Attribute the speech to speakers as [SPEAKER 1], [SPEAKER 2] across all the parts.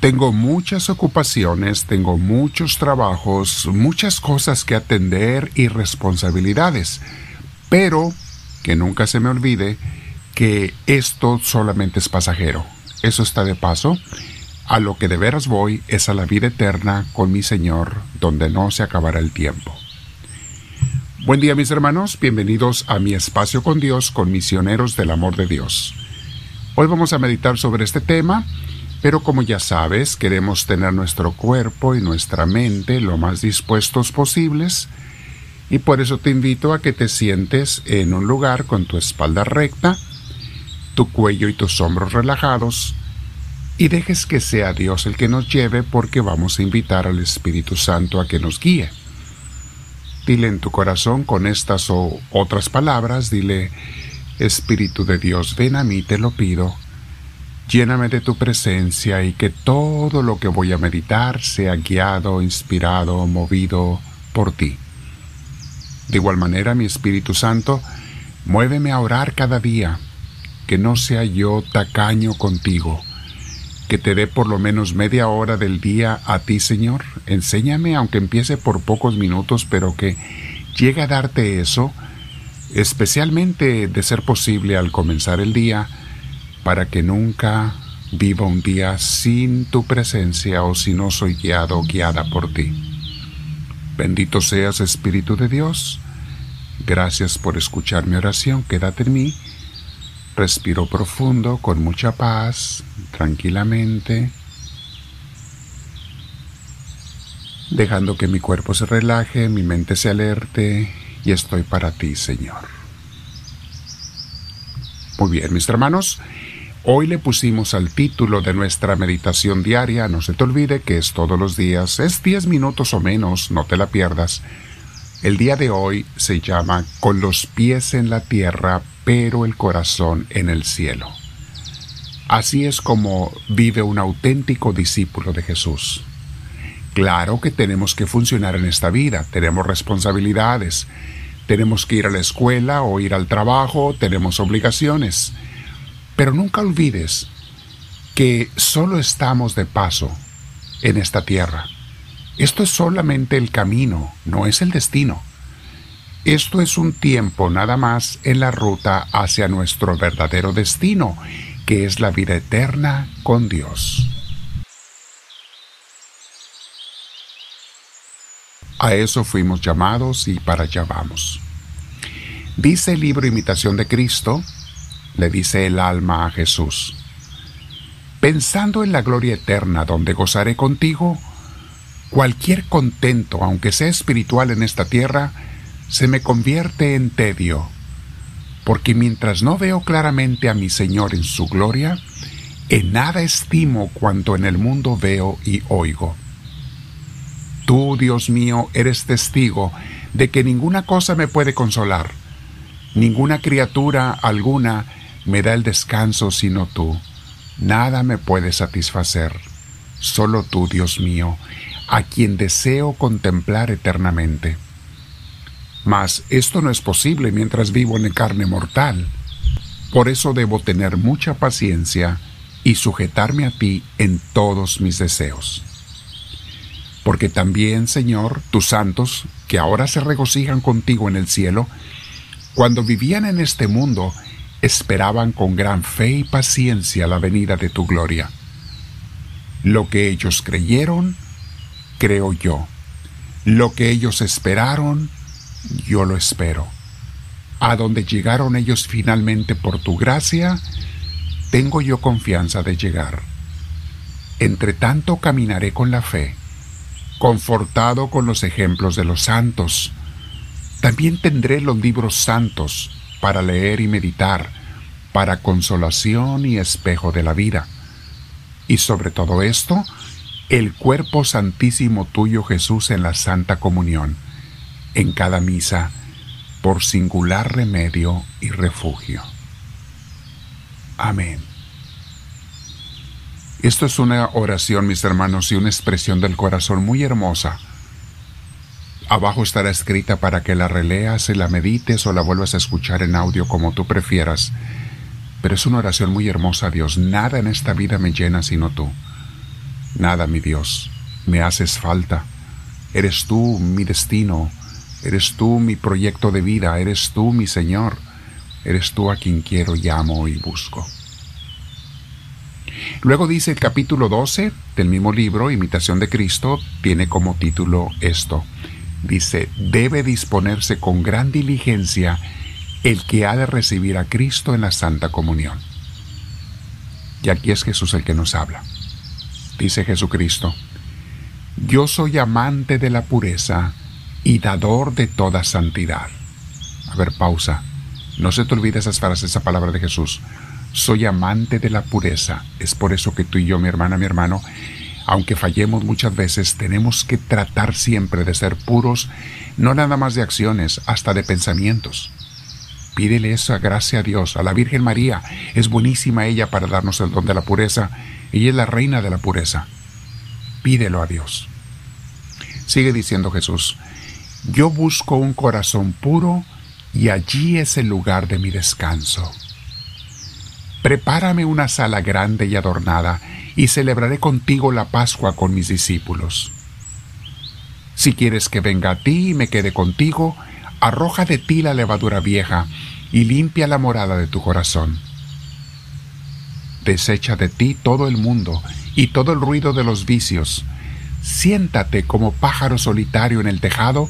[SPEAKER 1] Tengo muchas ocupaciones, tengo muchos trabajos, muchas cosas que atender y responsabilidades, pero que nunca se me olvide que esto solamente es pasajero. Eso está de paso. A lo que de veras voy es a la vida eterna con mi Señor, donde no se acabará el tiempo. Buen día mis hermanos, bienvenidos a mi espacio con Dios, con misioneros del amor de Dios. Hoy vamos a meditar sobre este tema pero como ya sabes, queremos tener nuestro cuerpo y nuestra mente lo más dispuestos posibles, y por eso te invito a que te sientes en un lugar con tu espalda recta, tu cuello y tus hombros relajados, y dejes que sea Dios el que nos lleve porque vamos a invitar al Espíritu Santo a que nos guíe. Dile en tu corazón con estas o otras palabras, dile, Espíritu de Dios, ven a mí, te lo pido, Lléname de tu presencia y que todo lo que voy a meditar sea guiado, inspirado, movido por ti. De igual manera, mi Espíritu Santo, muéveme a orar cada día, que no sea yo tacaño contigo, que te dé por lo menos media hora del día a ti, Señor. Enséñame, aunque empiece por pocos minutos, pero que llegue a darte eso, especialmente de ser posible al comenzar el día, para que nunca viva un día sin tu presencia o si no soy guiado o guiada por ti. Bendito seas Espíritu de Dios. Gracias por escuchar mi oración. Quédate en mí. Respiro profundo, con mucha paz, tranquilamente, dejando que mi cuerpo se relaje, mi mente se alerte y estoy para ti, Señor. Muy bien, mis hermanos. Hoy le pusimos al título de nuestra meditación diaria, no se te olvide que es todos los días, es 10 minutos o menos, no te la pierdas. El día de hoy se llama Con los pies en la tierra, pero el corazón en el cielo. Así es como vive un auténtico discípulo de Jesús. Claro que tenemos que funcionar en esta vida, tenemos responsabilidades, tenemos que ir a la escuela o ir al trabajo, tenemos obligaciones. Pero nunca olvides que solo estamos de paso en esta tierra. Esto es solamente el camino, no es el destino. Esto es un tiempo nada más en la ruta hacia nuestro verdadero destino, que es la vida eterna con Dios. A eso fuimos llamados y para allá vamos. Dice el libro Imitación de Cristo, le dice el alma a Jesús. Pensando en la gloria eterna donde gozaré contigo, cualquier contento, aunque sea espiritual en esta tierra, se me convierte en tedio, porque mientras no veo claramente a mi Señor en su gloria, en nada estimo cuanto en el mundo veo y oigo. Tú, Dios mío, eres testigo de que ninguna cosa me puede consolar, ninguna criatura alguna me da el descanso sino tú. Nada me puede satisfacer. Solo tú, Dios mío, a quien deseo contemplar eternamente. Mas esto no es posible mientras vivo en carne mortal. Por eso debo tener mucha paciencia y sujetarme a ti en todos mis deseos. Porque también, Señor, tus santos, que ahora se regocijan contigo en el cielo, cuando vivían en este mundo, esperaban con gran fe y paciencia la venida de tu gloria. Lo que ellos creyeron, creo yo. Lo que ellos esperaron, yo lo espero. A donde llegaron ellos finalmente por tu gracia, tengo yo confianza de llegar. Entre tanto caminaré con la fe, confortado con los ejemplos de los santos. También tendré los libros santos para leer y meditar, para consolación y espejo de la vida. Y sobre todo esto, el cuerpo santísimo tuyo Jesús en la Santa Comunión, en cada misa, por singular remedio y refugio. Amén. Esto es una oración, mis hermanos, y una expresión del corazón muy hermosa Abajo estará escrita para que la releas y la medites o la vuelvas a escuchar en audio como tú prefieras. Pero es una oración muy hermosa, Dios. Nada en esta vida me llena sino tú. Nada, mi Dios, me haces falta. Eres tú mi destino, eres tú mi proyecto de vida, eres tú mi Señor, eres tú a quien quiero, llamo y busco. Luego dice el capítulo 12 del mismo libro, Imitación de Cristo, tiene como título esto. Dice, debe disponerse con gran diligencia el que ha de recibir a Cristo en la Santa Comunión. Y aquí es Jesús el que nos habla. Dice Jesucristo, yo soy amante de la pureza y dador de toda santidad. A ver, pausa. No se te olvide esas frases, esa palabra de Jesús. Soy amante de la pureza. Es por eso que tú y yo, mi hermana, mi hermano, aunque fallemos muchas veces, tenemos que tratar siempre de ser puros, no nada más de acciones, hasta de pensamientos. Pídele esa gracia a Dios, a la Virgen María. Es buenísima ella para darnos el don de la pureza. Ella es la reina de la pureza. Pídelo a Dios. Sigue diciendo Jesús, yo busco un corazón puro y allí es el lugar de mi descanso. Prepárame una sala grande y adornada, y celebraré contigo la Pascua con mis discípulos. Si quieres que venga a ti y me quede contigo, arroja de ti la levadura vieja y limpia la morada de tu corazón. Desecha de ti todo el mundo y todo el ruido de los vicios. Siéntate como pájaro solitario en el tejado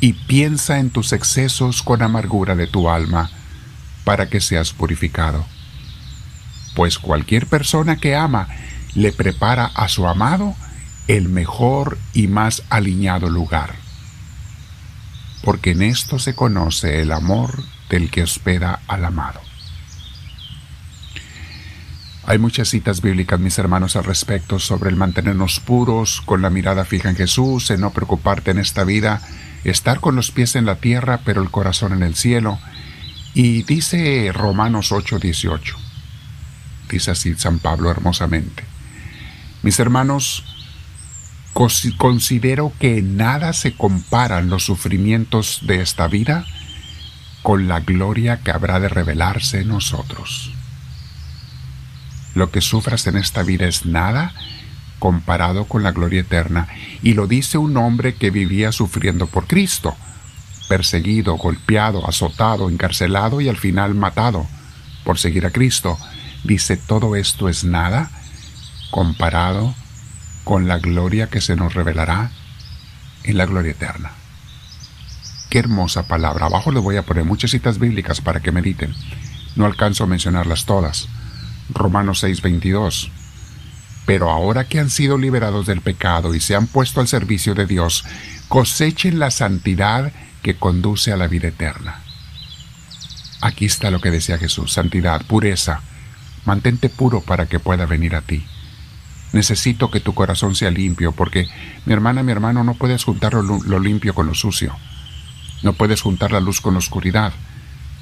[SPEAKER 1] y piensa en tus excesos con amargura de tu alma, para que seas purificado pues cualquier persona que ama le prepara a su amado el mejor y más alineado lugar. Porque en esto se conoce el amor del que hospeda al amado. Hay muchas citas bíblicas, mis hermanos, al respecto sobre el mantenernos puros, con la mirada fija en Jesús, en no preocuparte en esta vida, estar con los pies en la tierra, pero el corazón en el cielo. Y dice Romanos 8:18, dice así San Pablo hermosamente. Mis hermanos, considero que nada se comparan los sufrimientos de esta vida con la gloria que habrá de revelarse en nosotros. Lo que sufras en esta vida es nada comparado con la gloria eterna, y lo dice un hombre que vivía sufriendo por Cristo, perseguido, golpeado, azotado, encarcelado y al final matado por seguir a Cristo dice, todo esto es nada comparado con la gloria que se nos revelará en la gloria eterna. Qué hermosa palabra. Abajo le voy a poner muchas citas bíblicas para que mediten. No alcanzo a mencionarlas todas. Romanos 6:22. Pero ahora que han sido liberados del pecado y se han puesto al servicio de Dios, cosechen la santidad que conduce a la vida eterna. Aquí está lo que decía Jesús, santidad, pureza, Mantente puro para que pueda venir a ti. Necesito que tu corazón sea limpio, porque mi hermana, mi hermano, no puedes juntar lo, limpio con lo sucio. No puedes juntar la luz con la oscuridad.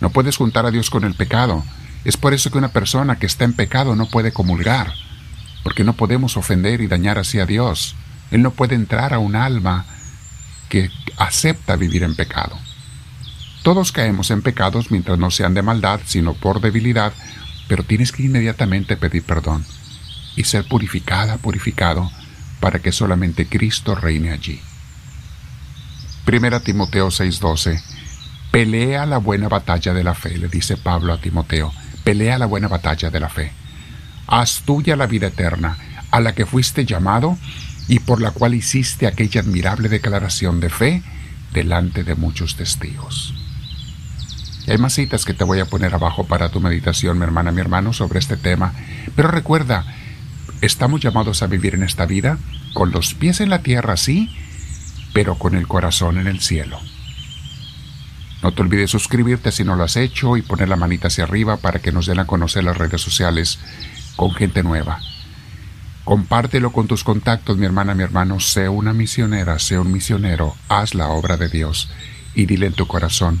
[SPEAKER 1] No puedes juntar a Dios con el pecado. Es por eso que una persona que está en pecado no puede comulgar, porque no podemos ofender y dañar así a Dios. Él no puede entrar a un alma que acepta vivir en pecado. Todos caemos en pecados mientras no sean de maldad, sino por debilidad pero tienes que inmediatamente pedir perdón y ser purificada, purificado, para que solamente Cristo reine allí. Primera Timoteo 6:12 Pelea la buena batalla de la fe, le dice Pablo a Timoteo, pelea la buena batalla de la fe. Haz tuya la vida eterna, a la que fuiste llamado y por la cual hiciste aquella admirable declaración de fe delante de muchos testigos hay más citas que te voy a poner abajo para tu meditación, mi hermana, mi hermano, sobre este tema. Pero recuerda, estamos llamados a vivir en esta vida con los pies en la tierra, sí, pero con el corazón en el cielo. No te olvides suscribirte si no lo has hecho y poner la manita hacia arriba para que nos den a conocer las redes sociales con gente nueva. Compártelo con tus contactos, mi hermana, mi hermano. Sé una misionera, sé un misionero. Haz la obra de Dios y dile en tu corazón,